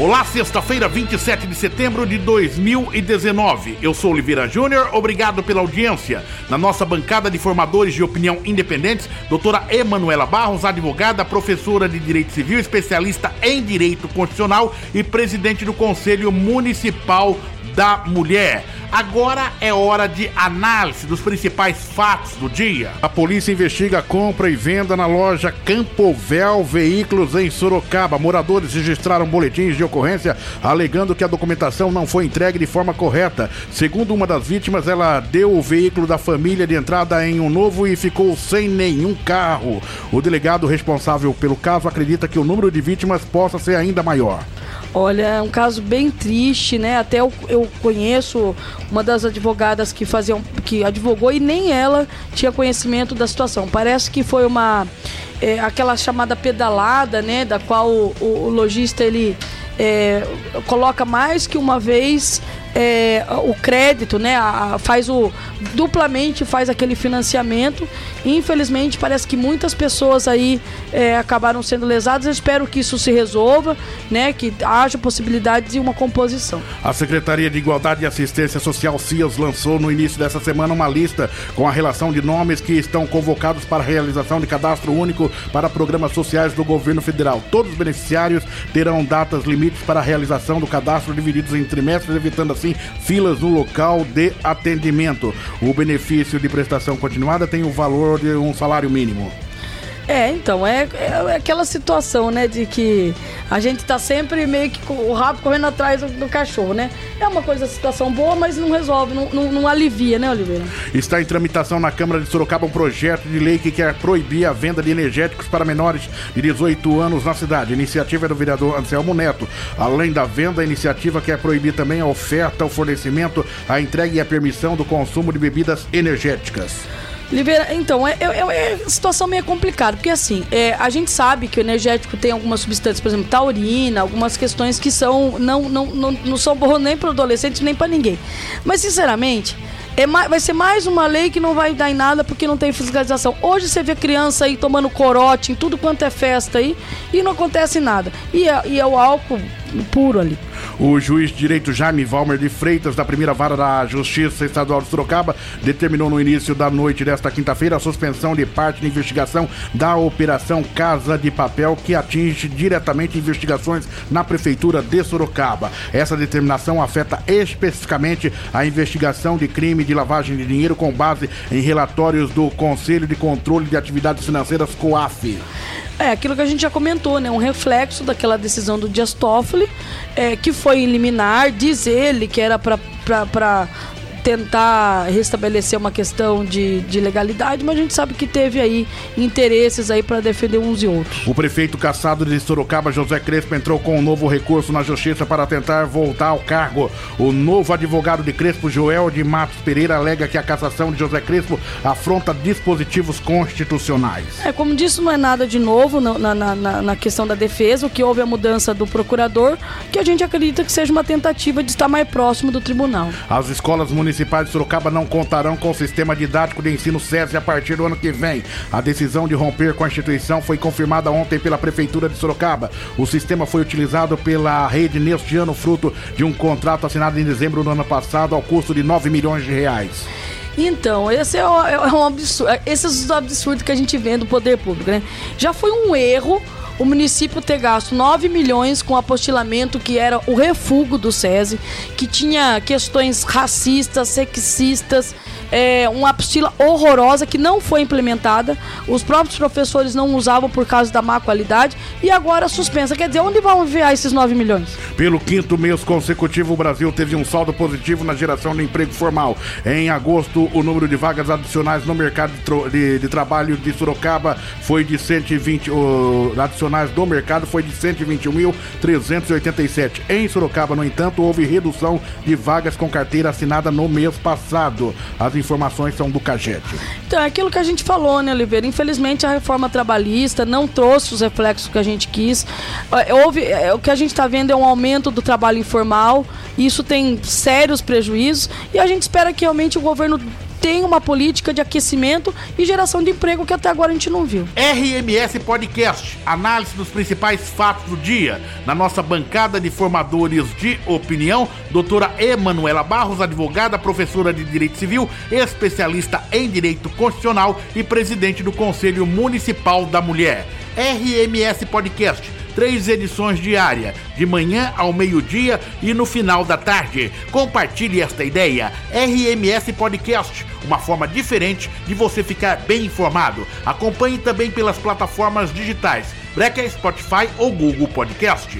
Olá, sexta-feira, 27 de setembro de 2019. Eu sou Oliveira Júnior, obrigado pela audiência. Na nossa bancada de formadores de opinião independentes, doutora Emanuela Barros, advogada, professora de Direito Civil, especialista em Direito Constitucional e presidente do Conselho Municipal da Mulher. Agora é hora de análise dos principais fatos do dia. A polícia investiga a compra e venda na loja Campovel Veículos em Sorocaba. Moradores registraram boletins de ocorrência alegando que a documentação não foi entregue de forma correta. Segundo uma das vítimas, ela deu o veículo da família de entrada em um novo e ficou sem nenhum carro. O delegado responsável pelo caso acredita que o número de vítimas possa ser ainda maior. Olha, é um caso bem triste, né? Até eu, eu conheço uma das advogadas que faziam, que advogou e nem ela tinha conhecimento da situação. Parece que foi uma é, aquela chamada pedalada, né? Da qual o, o, o lojista ele é, coloca mais que uma vez é, o crédito, né? A, faz o duplamente faz aquele financiamento. Infelizmente parece que muitas pessoas aí é, acabaram sendo lesadas. Eu espero que isso se resolva, né? Que haja possibilidade de uma composição. A Secretaria de Igualdade e Assistência Social CIAS lançou no início dessa semana uma lista com a relação de nomes que estão convocados para a realização de cadastro único para programas sociais do governo federal. Todos os beneficiários terão datas limites para a realização do cadastro divididos em trimestres, evitando assim filas no local de atendimento. O benefício de prestação continuada tem o valor de um salário mínimo. É, então, é, é, aquela situação, né, de que a gente tá sempre meio que com o rabo correndo atrás do, do cachorro, né? É uma coisa, situação boa, mas não resolve, não, não, não, alivia, né, Oliveira? Está em tramitação na Câmara de Sorocaba um projeto de lei que quer proibir a venda de energéticos para menores de 18 anos na cidade. A iniciativa é do vereador Anselmo Neto. Além da venda, a iniciativa quer proibir também a oferta, o fornecimento, a entrega e a permissão do consumo de bebidas energéticas. Libera... Então, é, é, é, situação meio complicada, porque assim, é, a gente sabe que o energético tem algumas substâncias, por exemplo, taurina, algumas questões que são não, não, não, não são boas nem para adolescente, nem para ninguém. Mas, sinceramente, é, vai ser mais uma lei que não vai dar em nada porque não tem fiscalização. Hoje você vê criança aí tomando corote em tudo quanto é festa aí e não acontece nada. E é, e é o álcool puro ali. O juiz de direito Jaime Valmer de Freitas, da primeira vara da Justiça Estadual de Sorocaba, determinou no início da noite desta quinta-feira a suspensão de parte de investigação da Operação Casa de Papel, que atinge diretamente investigações na Prefeitura de Sorocaba. Essa determinação afeta especificamente a investigação de crime de lavagem de dinheiro com base em relatórios do Conselho de Controle de Atividades Financeiras, COAF. É, aquilo que a gente já comentou, né? Um reflexo daquela decisão do Dias Toffoli, é, que foi liminar, diz ele que era para tentar restabelecer uma questão de, de legalidade, mas a gente sabe que teve aí interesses aí para defender uns e outros. O prefeito caçado de Sorocaba, José Crespo, entrou com um novo recurso na justiça para tentar voltar ao cargo. O novo advogado de Crespo, Joel de Matos Pereira, alega que a cassação de José Crespo afronta dispositivos constitucionais. É, como disse, não é nada de novo na, na, na, na questão da defesa, o que houve a mudança do procurador, que a gente acredita que seja uma tentativa de estar mais próximo do tribunal. As escolas municipais municipais de Sorocaba não contarão com o sistema didático de ensino SESI a partir do ano que vem. A decisão de romper com a instituição foi confirmada ontem pela Prefeitura de Sorocaba. O sistema foi utilizado pela rede neste ano, fruto de um contrato assinado em dezembro do ano passado, ao custo de 9 milhões de reais. Então, esse é, é um absurdo. Esses os absurdos que a gente vê do poder público, né? Já foi um erro o município ter gasto 9 milhões com apostilamento que era o refúgio do SESI, que tinha questões racistas, sexistas, é, uma apostila horrorosa que não foi implementada. Os próprios professores não usavam por causa da má qualidade e agora suspensa. Quer dizer, onde vão enviar esses 9 milhões? Pelo quinto mês consecutivo, o Brasil teve um saldo positivo na geração de emprego formal. Em agosto, o número de vagas adicionais no mercado de, de, de trabalho de Sorocaba foi de 120, o, adicionais do mercado foi de 121.387. Em Sorocaba, no entanto, houve redução de vagas com carteira assinada no mês passado. As informações são do Caged. Então, é aquilo que a gente falou, né, Oliveira? Infelizmente, a reforma trabalhista não trouxe os reflexos que a gente quis. É, houve, é, o que a gente está vendo é um aumento do trabalho informal, isso tem sérios prejuízos, e a gente espera que realmente o governo tem uma política de aquecimento e geração de emprego que até agora a gente não viu. RMS Podcast, análise dos principais fatos do dia. Na nossa bancada de formadores de opinião, doutora Emanuela Barros, advogada, professora de Direito Civil, especialista em Direito Constitucional e presidente do Conselho Municipal da Mulher. RMS Podcast três edições diárias, de manhã ao meio-dia e no final da tarde. Compartilhe esta ideia. RMS Podcast, uma forma diferente de você ficar bem informado. Acompanhe também pelas plataformas digitais Breaker, Spotify ou Google Podcast.